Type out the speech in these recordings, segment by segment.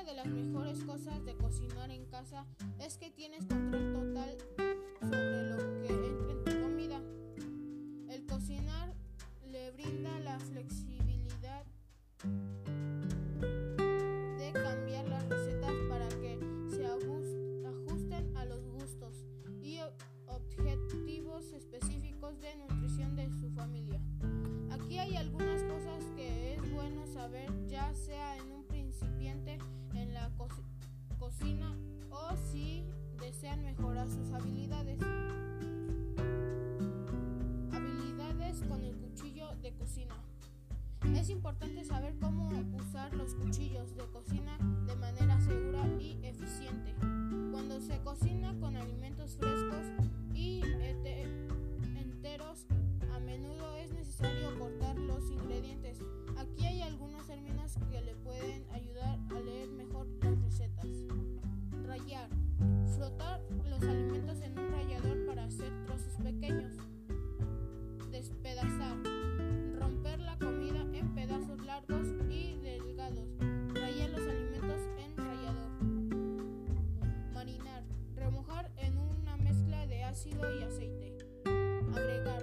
Una de las mejores cosas de cocinar en casa es que tienes control total sobre lo que entra en tu comida. El cocinar le brinda la flexibilidad de cambiar las recetas para que se ajusten a los gustos y objetivos específicos de nutrición de su familia. Aquí hay algunas cosas que es bueno saber ya sea en un mejorar sus habilidades. Habilidades con el cuchillo de cocina. Es importante saber cómo usar los cuchillos de cocina de manera segura y eficiente. Ácido y aceite. Agregar.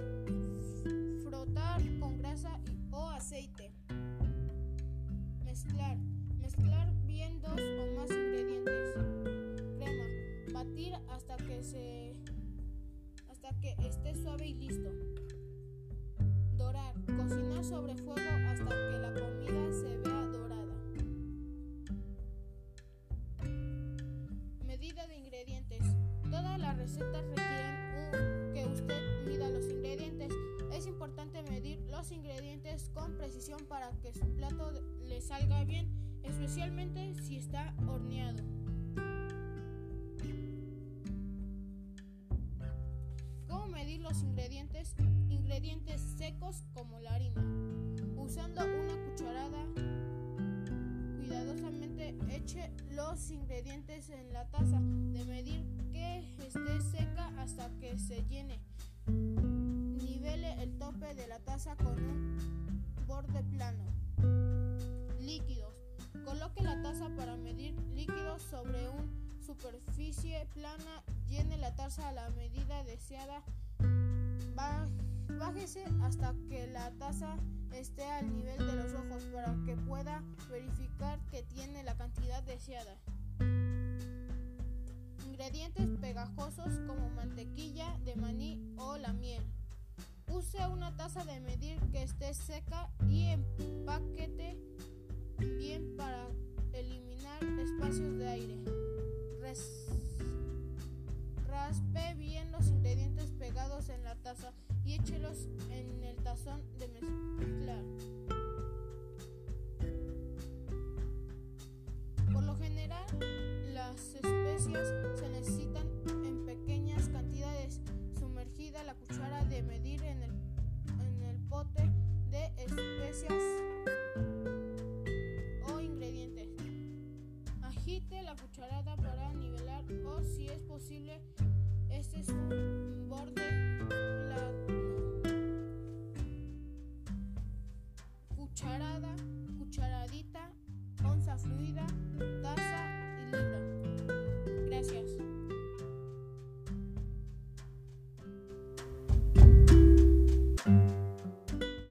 Frotar con grasa o aceite. Mezclar. Mezclar bien dos o más ingredientes. Crema. Batir hasta que se hasta que esté suave y listo. Dorar. Cocinar sobre fuego hasta que la comida se vea dorada. Medida de ingredientes. Todas las recetas requieren con precisión para que su plato le salga bien, especialmente si está horneado. ¿Cómo medir los ingredientes? Ingredientes secos como la harina. Usando una cucharada, cuidadosamente eche los ingredientes en la taza de medir que esté seca hasta que se llene. Nivele el tope de la taza con borde plano. Líquidos. Coloque la taza para medir líquidos sobre una superficie plana. Llene la taza a la medida deseada. Bájese hasta que la taza esté al nivel de los ojos para que pueda verificar que tiene la cantidad deseada. Ingredientes pegajosos como mantequilla de maní o la miel. De medir que esté seca y empaquete bien para eliminar espacios de aire. Raspe bien los ingredientes pegados en la taza y échelos en el tazón de mezclar. Por lo general, las especias posible, este es un borde plano. Cucharada, cucharadita, onza fluida, taza y libra.